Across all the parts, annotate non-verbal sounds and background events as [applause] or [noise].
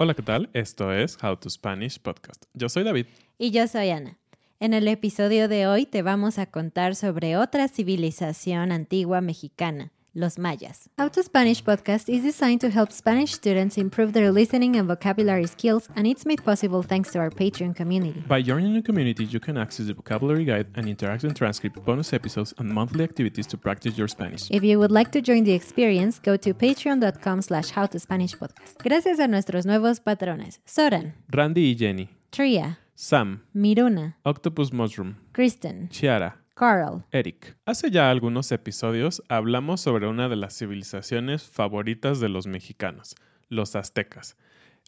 Hola, ¿qué tal? Esto es How to Spanish Podcast. Yo soy David. Y yo soy Ana. En el episodio de hoy te vamos a contar sobre otra civilización antigua mexicana, los mayas. How to Spanish podcast is designed to help Spanish students improve their listening and vocabulary skills, and it's made possible thanks to our Patreon community. By joining the community, you can access the vocabulary guide and interactive transcript, bonus episodes, and monthly activities to practice your Spanish. If you would like to join the experience, go to patreon.com slash howtospanishpodcast. Gracias a nuestros nuevos patrones, Soren, Randy y Jenny, Tria, Sam, Miruna, Octopus Mushroom, Kristen, Chiara, Carl, Eric. Hace ya algunos episodios hablamos sobre una de las civilizaciones favoritas de los mexicanos, los aztecas.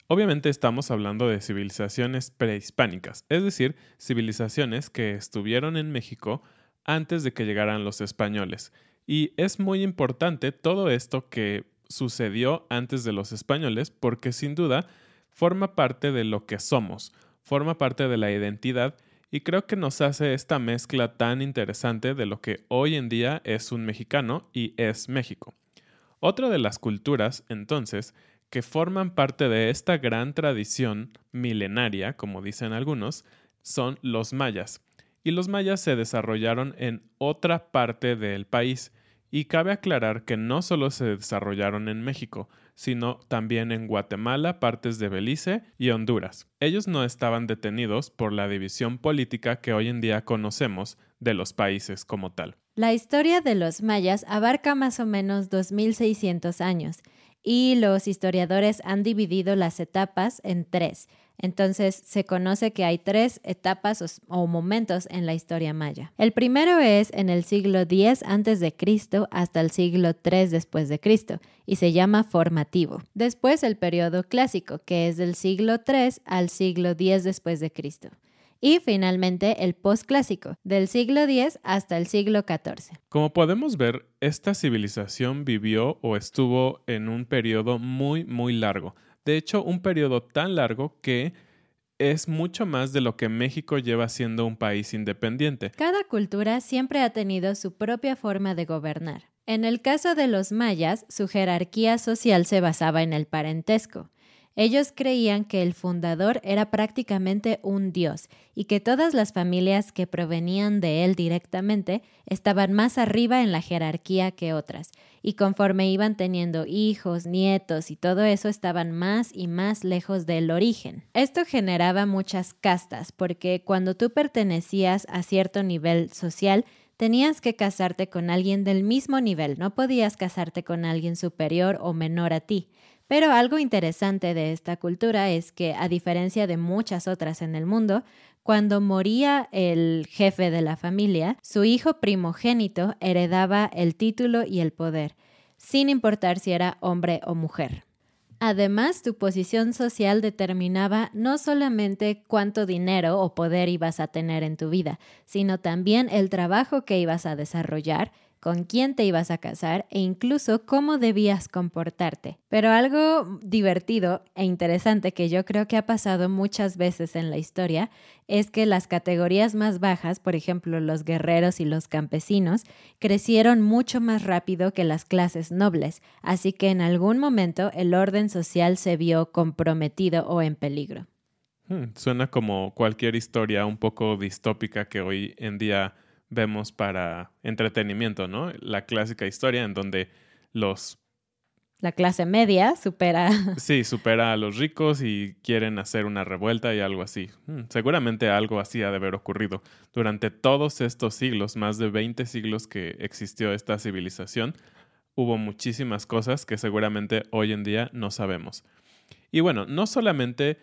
Obviamente estamos hablando de civilizaciones prehispánicas, es decir, civilizaciones que estuvieron en México antes de que llegaran los españoles. Y es muy importante todo esto que sucedió antes de los españoles porque sin duda forma parte de lo que somos, forma parte de la identidad y creo que nos hace esta mezcla tan interesante de lo que hoy en día es un mexicano y es México. Otra de las culturas, entonces, que forman parte de esta gran tradición milenaria, como dicen algunos, son los mayas. Y los mayas se desarrollaron en otra parte del país. Y cabe aclarar que no solo se desarrollaron en México, sino también en Guatemala, partes de Belice y Honduras. Ellos no estaban detenidos por la división política que hoy en día conocemos de los países como tal. La historia de los mayas abarca más o menos 2600 años y los historiadores han dividido las etapas en tres. Entonces se conoce que hay tres etapas o, momentos en la historia maya. El primero es en el siglo X Cristo hasta el siglo III después de Cristo y se llama formativo. Después el periodo clásico, que es del siglo III al siglo X después de Cristo. Y finalmente el postclásico, del siglo X hasta el siglo XIV. Como podemos ver, esta civilización vivió o estuvo en un periodo muy, muy largo. De hecho, un periodo tan largo que es mucho más de lo que México lleva siendo un país independiente. Cada cultura siempre ha tenido su propia forma de gobernar. En el caso de los mayas, su jerarquía social se basaba en el parentesco. Ellos creían que el fundador era prácticamente un dios y que todas las familias que provenían de él directamente estaban más arriba en la jerarquía que otras, y conforme iban teniendo hijos, nietos y todo eso estaban más y más lejos del origen. Esto generaba muchas castas, porque cuando tú pertenecías a cierto nivel social, tenías que casarte con alguien del mismo nivel, no podías casarte con alguien superior o menor a ti. Pero algo interesante de esta cultura es que, a diferencia de muchas otras en el mundo, cuando moría el jefe de la familia, su hijo primogénito heredaba el título y el poder. sin importar si era hombre o mujer. Además, tu posición social determinaba no solamente cuánto dinero o poder ibas a tener en tu vida, sino también el trabajo que ibas a desarrollar con quién te ibas a casar e incluso cómo debías comportarte. Pero algo divertido e interesante que yo creo que ha pasado muchas veces en la historia es que las categorías más bajas, por ejemplo los guerreros y los campesinos, crecieron mucho más rápido que las clases nobles, así que en algún momento el orden social se vio comprometido o en peligro. Hmm, suena como cualquier historia un poco distópica que hoy en día vemos para entretenimiento, ¿no? La clásica historia en donde los... La clase media supera... [laughs] Sí, supera a los ricos y quieren hacer una revuelta y algo así. Hmm, seguramente algo así ha de haber ocurrido. Durante todos estos siglos, más de 20 siglos que existió esta civilización, hubo muchísimas cosas que seguramente hoy en día no sabemos. Y bueno, no solamente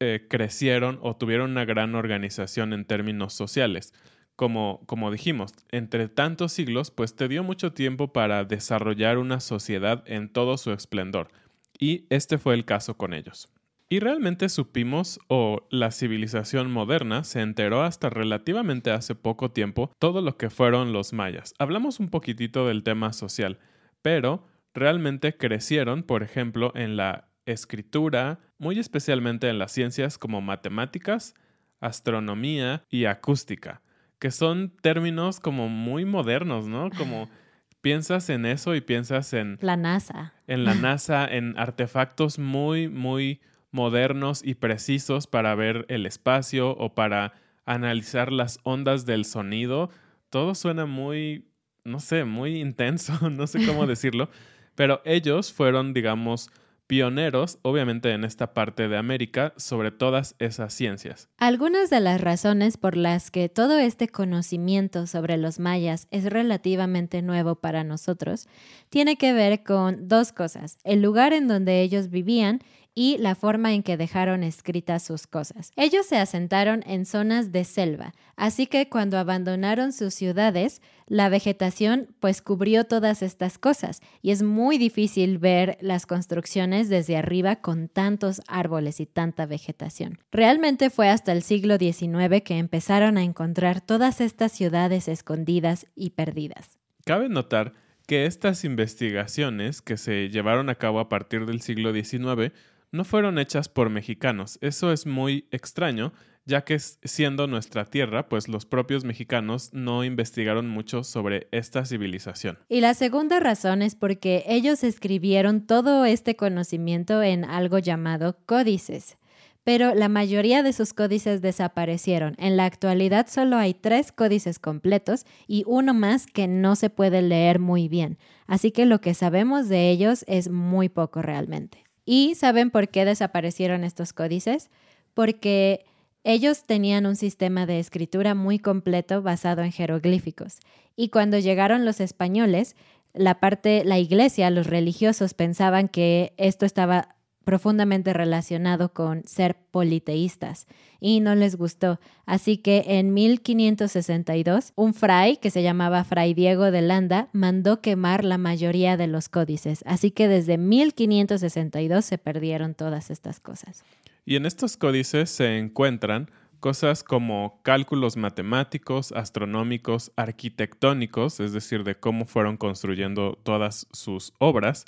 eh, crecieron o tuvieron una gran organización en términos sociales, como, como dijimos, entre tantos siglos, pues te dio mucho tiempo para desarrollar una sociedad en todo su esplendor. Y este fue el caso con ellos. Y realmente supimos o la civilización moderna se enteró hasta relativamente hace poco tiempo todo lo que fueron los mayas. Hablamos un poquitito del tema social, pero realmente crecieron, por ejemplo, en la escritura, muy especialmente en las ciencias como matemáticas, astronomía y acústica que son términos como muy modernos, ¿no? Como [laughs] piensas en eso y piensas en... La NASA. En la [laughs] NASA, en artefactos muy, muy modernos y precisos para ver el espacio o para analizar las ondas del sonido. Todo suena muy, no sé, muy intenso, [laughs] no sé cómo decirlo, pero ellos fueron, digamos, pioneros, obviamente en esta parte de América, sobre todas esas ciencias. Algunas de las razones por las que todo este conocimiento sobre los mayas es relativamente nuevo para nosotros tiene que ver con dos cosas, el lugar en donde ellos vivían y la forma en que dejaron escritas sus cosas. Ellos se asentaron en zonas de selva, así que cuando abandonaron sus ciudades, la vegetación pues cubrió todas estas cosas y es muy difícil ver las construcciones desde arriba con tantos árboles y tanta vegetación. Realmente fue hasta el siglo XIX que empezaron a encontrar todas estas ciudades escondidas y perdidas. Cabe notar que estas investigaciones que se llevaron a cabo a partir del siglo XIX no fueron hechas por mexicanos. Eso es muy extraño, ya que siendo nuestra tierra, pues los propios mexicanos no investigaron mucho sobre esta civilización. Y la segunda razón es porque ellos escribieron todo este conocimiento en algo llamado códices. Pero la mayoría de sus códices desaparecieron. En la actualidad solo hay tres códices completos y uno más que no se puede leer muy bien. Así que lo que sabemos de ellos es muy poco realmente. ¿Y saben por qué desaparecieron estos códices? Porque ellos tenían un sistema de escritura muy completo basado en jeroglíficos. Y cuando llegaron los españoles, la parte, la iglesia, los religiosos pensaban que esto estaba profundamente relacionado con ser politeístas y no les gustó. Así que en 1562, un fray que se llamaba Fray Diego de Landa mandó quemar la mayoría de los códices. Así que desde 1562 se perdieron todas estas cosas. Y en estos códices se encuentran cosas como cálculos matemáticos, astronómicos, arquitectónicos, es decir, de cómo fueron construyendo todas sus obras,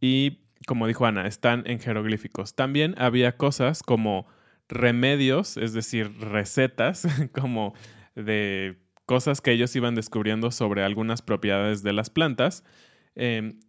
y como dijo Ana, están en jeroglíficos. También había cosas como remedios, es decir, recetas, [laughs] como de cosas que ellos iban descubriendo sobre algunas propiedades de las plantas. Em,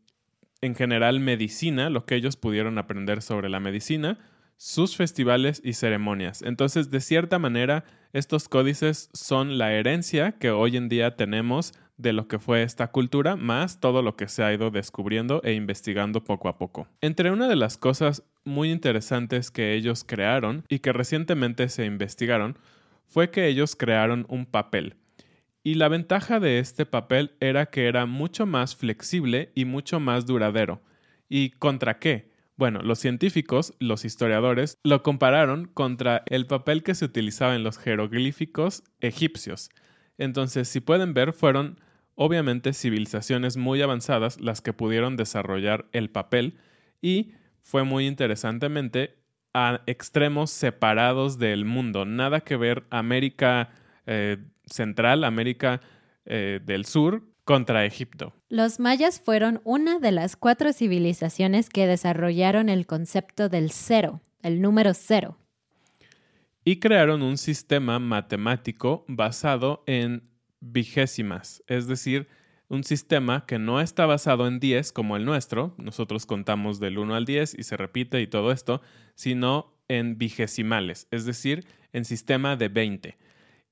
en general, medicina, lo que ellos pudieron aprender sobre la medicina, sus festivales y ceremonias. Entonces, de cierta manera, estos códices son la herencia que hoy en día tenemos de lo que fue esta cultura, más todo lo que se ha ido descubriendo e investigando poco a poco. Entre una de las cosas muy interesantes que ellos crearon y que recientemente se investigaron fue que ellos crearon un papel. Y la ventaja de este papel era que era mucho más flexible y mucho más duradero. ¿Y contra qué? Bueno, los científicos, los historiadores, lo compararon contra el papel que se utilizaba en los jeroglíficos egipcios. Entonces, si pueden ver, fueron obviamente civilizaciones muy avanzadas las que pudieron desarrollar el papel y fue muy interesantemente a extremos separados del mundo. Nada que ver América eh, Central, América eh, del Sur contra Egipto. Los mayas fueron una de las cuatro civilizaciones que desarrollaron el concepto del cero, el número cero. Y crearon un sistema matemático basado en vigésimas, es decir, un sistema que no está basado en 10 como el nuestro, nosotros contamos del 1 al 10 y se repite y todo esto, sino en vigesimales, es decir, en sistema de 20.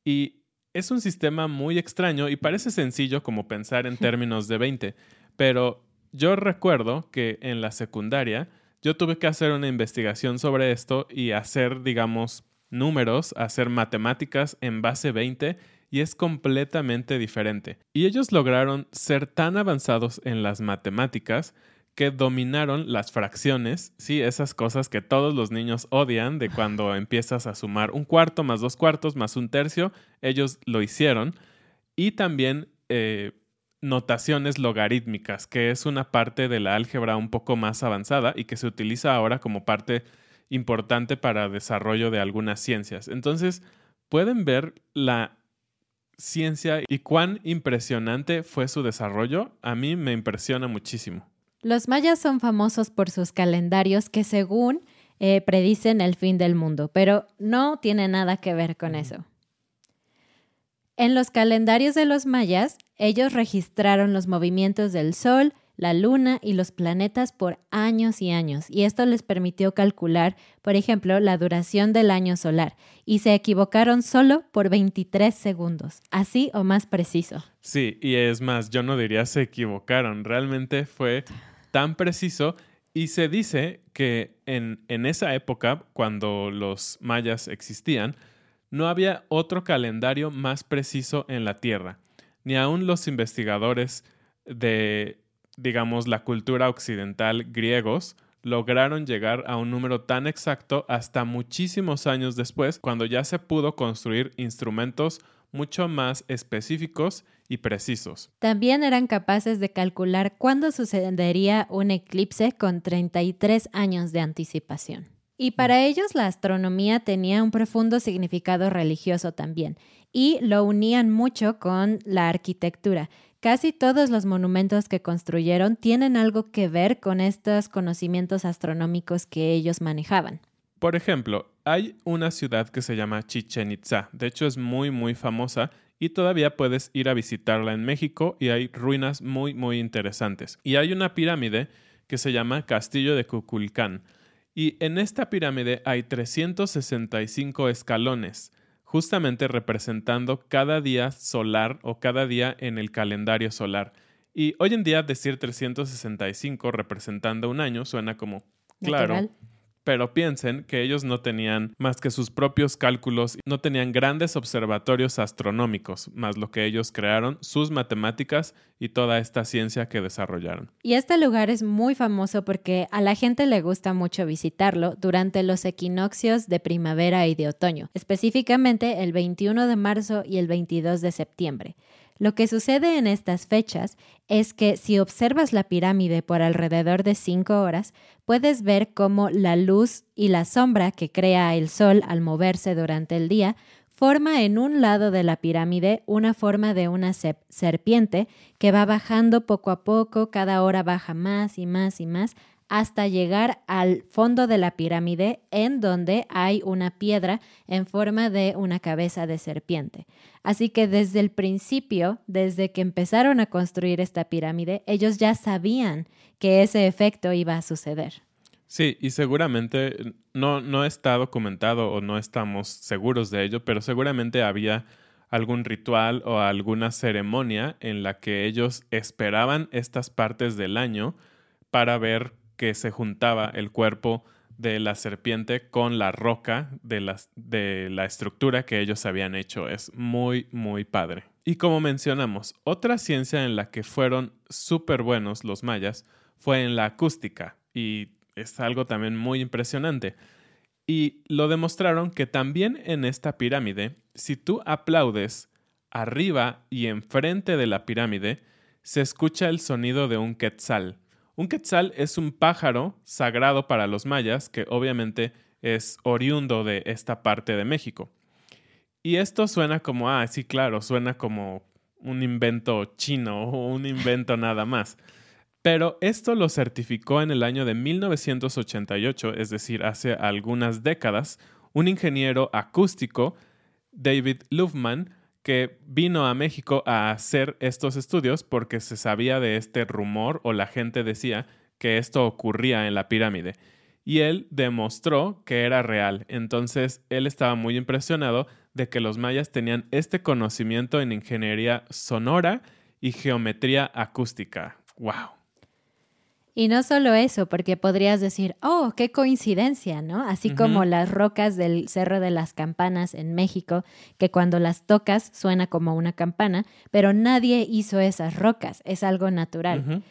Y es un sistema muy extraño y parece sencillo como pensar en términos de 20, pero yo recuerdo que en la secundaria yo tuve que hacer una investigación sobre esto y hacer, digamos, números, hacer matemáticas en base 20 y es completamente diferente. Y ellos lograron ser tan avanzados en las matemáticas que dominaron las fracciones, sí, esas cosas que todos los niños odian de cuando empiezas a sumar un cuarto más dos cuartos más un tercio, ellos lo hicieron. Y también eh, notaciones logarítmicas, que es una parte de la álgebra un poco más avanzada y que se utiliza ahora como parte importante para desarrollo de algunas ciencias. Entonces, pueden ver la ciencia y cuán impresionante fue su desarrollo, a mí me impresiona muchísimo. Los mayas son famosos por sus calendarios que según eh, predicen el fin del mundo, pero no tiene nada que ver con eso. En los calendarios de los mayas, ellos registraron los movimientos del Sol, la Luna y los planetas por años y años, y esto les permitió calcular, por ejemplo, la duración del año solar, y se equivocaron solo por 23 segundos, así o más preciso. Sí, y es más, yo no diría se equivocaron, realmente fue tan preciso. Y se dice que en, en esa época, cuando los mayas existían, no había otro calendario más preciso en la Tierra, ni aun los investigadores de digamos, la cultura occidental griegos lograron llegar a un número tan exacto hasta muchísimos años después, cuando ya se pudo construir instrumentos mucho más específicos y precisos. También eran capaces de calcular cuándo sucedería un eclipse con 33 años de anticipación. Y para ellos la astronomía tenía un profundo significado religioso también, y lo unían mucho con la arquitectura, Casi todos los monumentos que construyeron tienen algo que ver con estos conocimientos astronómicos que ellos manejaban. Por ejemplo, hay una ciudad que se llama Chichen Itza. De hecho, es muy, muy famosa y todavía puedes ir a visitarla en México y hay ruinas muy, muy interesantes. Y hay una pirámide que se llama Castillo de Cuculcán. Y en esta pirámide hay 365 escalones justamente representando cada día solar o cada día en el calendario solar. Y hoy en día decir 365 representando un año suena como claro, pero piensen que ellos no tenían más que sus propios cálculos, no tenían grandes observatorios astronómicos, más lo que ellos crearon, sus matemáticas y toda esta ciencia que desarrollaron. Y este lugar es muy famoso porque a la gente le gusta mucho visitarlo durante los equinoccios de primavera y de otoño, específicamente el 21 de marzo y el 22 de septiembre. Lo que sucede en estas fechas es que si observas la pirámide por alrededor de cinco horas, puedes ver cómo la luz y la sombra que crea el sol al moverse durante el día forma en un lado de la pirámide una forma de una serpiente que va bajando poco a poco, cada hora baja más y más y más hasta llegar al fondo de la pirámide en donde hay una piedra en forma de una cabeza de serpiente. Así que desde el principio, desde que empezaron a construir esta pirámide, ellos ya sabían que ese efecto iba a suceder. Sí, y seguramente no, no está documentado o no estamos seguros de ello, pero seguramente había algún ritual o alguna ceremonia en la que ellos esperaban estas partes del año para ver que se juntaba el cuerpo de la serpiente con la roca de, de la estructura que ellos habían hecho. Es muy, muy padre. Y como mencionamos, otra ciencia en la que fueron súper buenos los mayas fue en la acústica y es algo también muy impresionante. Y lo demostraron que también en esta pirámide, si tú aplaudes arriba y enfrente de la pirámide se escucha el sonido de un quetzal. Un quetzal es un pájaro sagrado para los mayas que obviamente es oriundo de esta parte de México. Y esto suena como, ah, sí, claro, suena como un invento chino o un invento nada más. Pero esto lo certificó en el año de 1988, es decir, hace algunas décadas, un ingeniero acústico, David Lufman, que vino a México a hacer estos estudios porque se sabía de este rumor o la gente decía que esto ocurría en la pirámide. Y él demostró que era real. Entonces él estaba muy impresionado de que los mayas tenían este conocimiento en ingeniería sonora y geometría acústica. ¡Wow! Y no solo eso, porque podrías decir, oh, qué coincidencia, ¿no? Así como las rocas del Cerro de las Campanas en México, que cuando las tocas suena como una campana, pero nadie hizo esas rocas, es algo natural.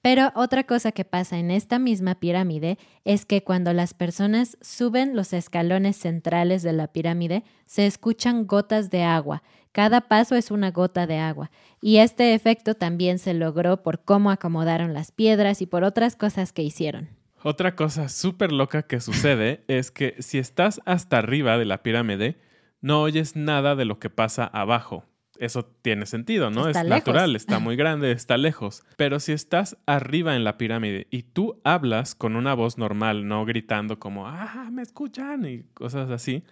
Pero otra cosa que pasa en esta misma pirámide es que cuando las personas suben los escalones centrales de la pirámide, se escuchan gotas de agua. Cada paso es una gota de agua. Y este efecto también se logró por cómo acomodaron las piedras y por otras cosas que hicieron. Otra cosa súper loca que sucede [laughs] es que si estás hasta arriba de la pirámide, no oyes nada de lo que pasa abajo eso tiene sentido, ¿no? es natural, está muy grande, está lejos. Pero si estás arriba en la pirámide y tú hablas con una voz normal, no gritando como, ah, me escuchan y cosas así,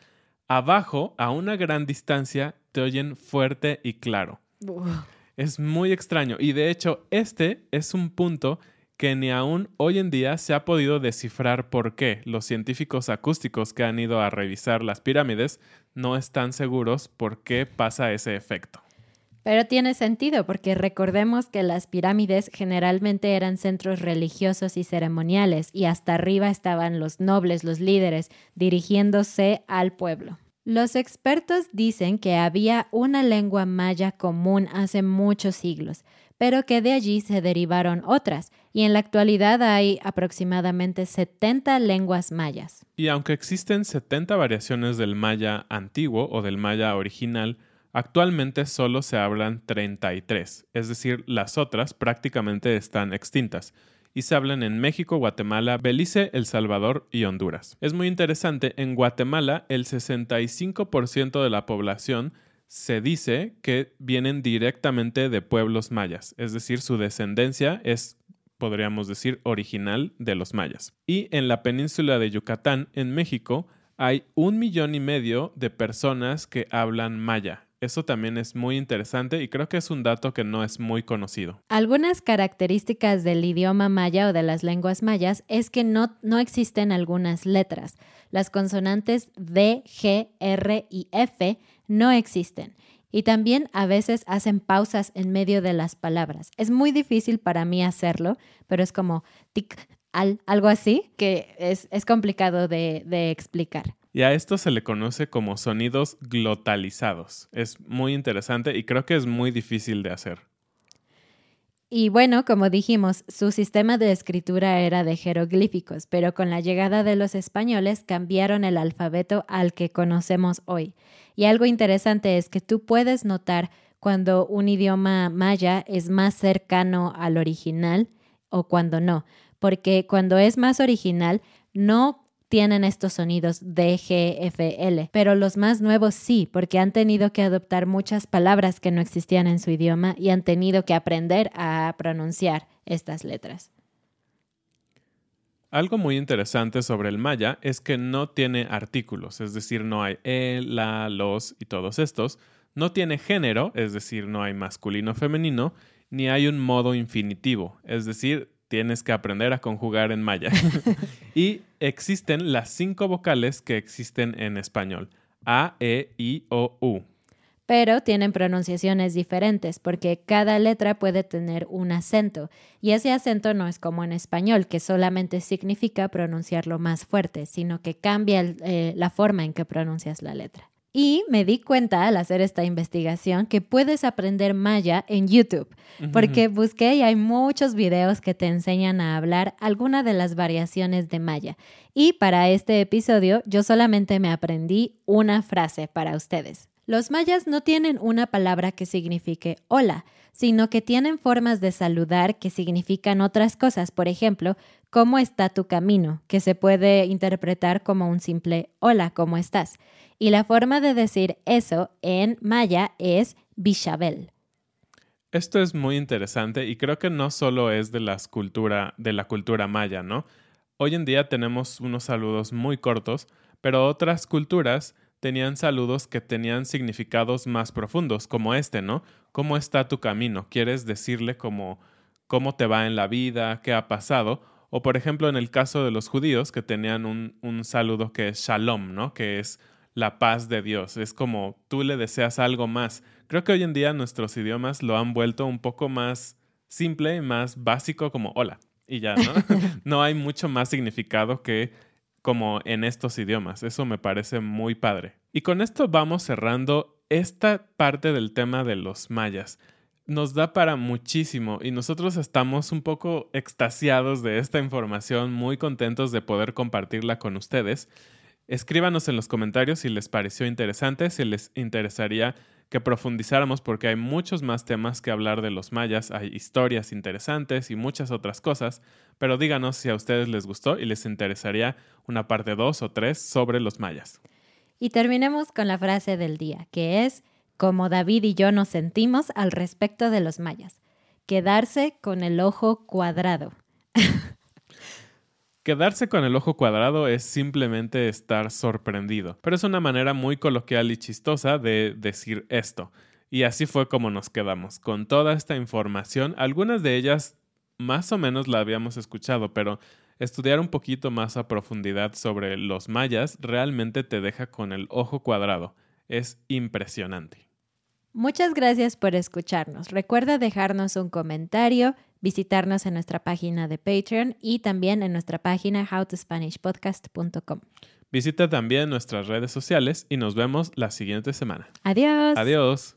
abajo, a una gran distancia, te oyen fuerte y claro. Es muy extraño. Y de hecho, este es un punto que ni aún hoy en día se ha podido descifrar por qué los científicos acústicos que han ido a revisar las pirámides no están seguros por qué pasa ese efecto. Pero tiene sentido porque recordemos que las pirámides generalmente eran centros religiosos y ceremoniales y hasta arriba estaban los nobles, los líderes, dirigiéndose al pueblo. Los expertos dicen que había una lengua maya común hace muchos siglos, pero que de allí se derivaron otras, y en la actualidad hay aproximadamente 70 lenguas mayas. Y aunque existen 70 variaciones del maya antiguo o del maya original, actualmente solo se hablan 33, es decir, las otras prácticamente están extintas y se hablan en México, Guatemala, Belice, El Salvador y Honduras. Es muy interesante, en Guatemala el 65% de la población se dice que vienen directamente de pueblos mayas, es decir, su descendencia es, podríamos decir, original de los mayas. Y en la península de Yucatán, en México, hay un millón y medio de personas que hablan maya. Eso también es muy interesante y creo que es un dato que no es muy conocido. Algunas características del idioma maya o de las lenguas mayas es que no, no existen algunas letras. Las consonantes D, G, R y F no existen. Y también a veces hacen pausas en medio de las palabras. Es muy difícil para mí hacerlo, pero es como tic, al, algo así, que es, complicado de, de explicar. Y a esto se le conoce como sonidos glotalizados. Es muy interesante y creo que es muy difícil de hacer. Y bueno, como dijimos, su sistema de escritura era de jeroglíficos, pero con la llegada de los españoles cambiaron el alfabeto al que conocemos hoy. Y algo interesante es que tú puedes notar cuando un idioma maya es más cercano al original o cuando no, porque cuando es más original no tienen estos sonidos D, G, F, L, pero los más nuevos sí, porque han tenido que adoptar muchas palabras que no existían en su idioma y han tenido que aprender a pronunciar estas letras. Algo muy interesante sobre el maya es que no tiene artículos, es decir, no hay el, la, los y todos estos. No tiene género, es decir, no hay masculino femenino, ni hay un modo infinitivo, es decir, tienes que aprender a conjugar en maya. [laughs] y existen las cinco vocales que existen en español. A, E, I, O, U. Pero tienen pronunciaciones diferentes porque cada letra puede tener un acento y ese acento no es como en español, que solamente significa pronunciarlo más fuerte, sino que cambia eh, la forma en que pronuncias la letra. Y me di cuenta al hacer esta investigación que puedes aprender maya en YouTube, porque busqué y hay muchos videos que te enseñan a hablar alguna de las variaciones de maya. Y para este episodio yo solamente me aprendí una frase para ustedes. Los mayas no tienen una palabra que signifique hola, sino que tienen formas de saludar que significan otras cosas. Por ejemplo, ¿cómo está tu camino? que se puede interpretar como un simple hola, ¿cómo estás? Y la forma de decir eso en maya es bishabel. Esto es muy interesante y creo que no solo es de, las cultura, de la cultura maya, ¿no? Hoy en día tenemos unos saludos muy cortos, pero otras culturas tenían saludos que tenían significados más profundos, como este, ¿no? ¿Cómo está tu camino? ¿Quieres decirle como cómo te va en la vida, qué ha pasado? O por ejemplo, en el caso de los judíos, que tenían un, un saludo que es shalom, ¿no? Que es la paz de Dios. Es como tú le deseas algo más. Creo que hoy en día nuestros idiomas lo han vuelto un poco más simple más básico como hola. Y ya, ¿no? [laughs] no hay mucho más significado que como en estos idiomas. Eso me parece muy padre. Y con esto vamos cerrando esta parte del tema de los mayas. Nos da para muchísimo y nosotros estamos un poco extasiados de esta información, muy contentos de poder compartirla con ustedes. Escríbanos en los comentarios si les pareció interesante, si les interesaría que profundizáramos porque hay muchos más temas que hablar de los mayas, hay historias interesantes y muchas otras cosas, pero díganos si a ustedes les gustó y les interesaría una parte 2 o 3 sobre los mayas. Y terminemos con la frase del día, que es como David y yo nos sentimos al respecto de los mayas, quedarse con el ojo cuadrado. Quedarse con el ojo cuadrado es simplemente estar sorprendido, pero es una manera muy coloquial y chistosa de decir esto. Y así fue como nos quedamos, con toda esta información, algunas de ellas más o menos la habíamos escuchado, pero estudiar un poquito más a profundidad sobre los mayas realmente te deja con el ojo cuadrado. Es impresionante. Muchas gracias por escucharnos. Recuerda dejarnos un comentario, visitarnos en nuestra página de Patreon y también en nuestra página howtospanishpodcast.com. Visita también nuestras redes sociales y nos vemos la siguiente semana. Adiós. Adiós.